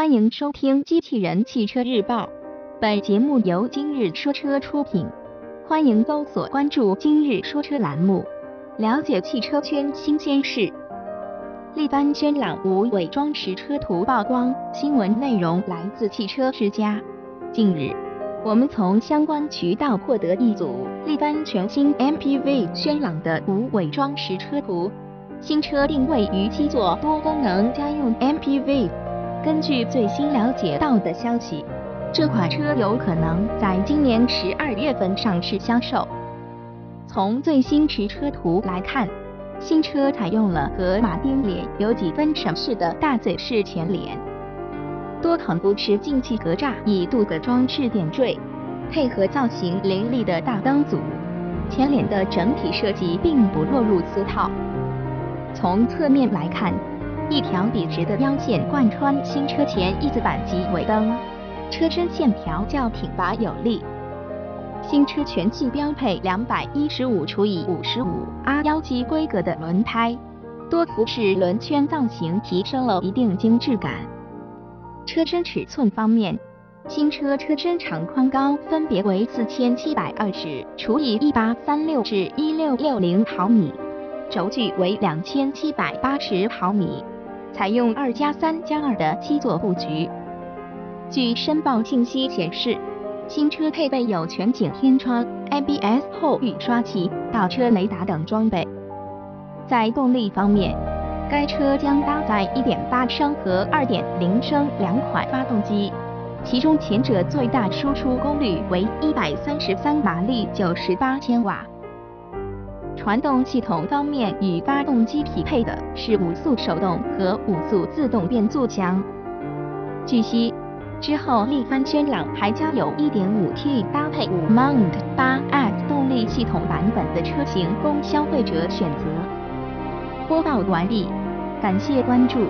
欢迎收听《机器人汽车日报》，本节目由今日说车出品。欢迎搜索关注“今日说车”栏目，了解汽车圈新鲜事。力帆轩朗无伪装实车图曝光，新闻内容来自汽车之家。近日，我们从相关渠道获得一组力帆全新 MPV 轩朗的无伪装实车图。新车定位于七座多功能家用 MPV。根据最新了解到的消息，这款车有可能在今年十二月份上市销售。从最新实车图来看，新车采用了和马丁脸有几分相似的大嘴式前脸，多孔不持进气格栅以镀铬装饰点缀，配合造型凌厉的大灯组，前脸的整体设计并不落入俗套。从侧面来看，一条笔直的腰线贯穿新车前翼子板及尾灯，车身线条较挺拔有力。新车全系标配两百一十五除以五十五 R 幺级规格的轮胎，多辐式轮圈造型提升了一定精致感。车身尺寸方面，新车车身长宽高分别为四千七百二十除以一八三六至一六六零毫米。轴距为两千七百八十毫米，采用二加三加二的七座布局。据申报信息显示，新车配备有全景天窗、ABS 后雨刷器、倒车雷达等装备。在动力方面，该车将搭载1.8升和2.0升两款发动机，其中前者最大输出功率为133马力，98千瓦。传动系统方面，与发动机匹配的是五速手动和五速自动变速箱。据悉，之后力帆轩朗还将有 1.5T 搭配五 Mount 8X 动力系统版本的车型供消费者选择。播报完毕，感谢关注。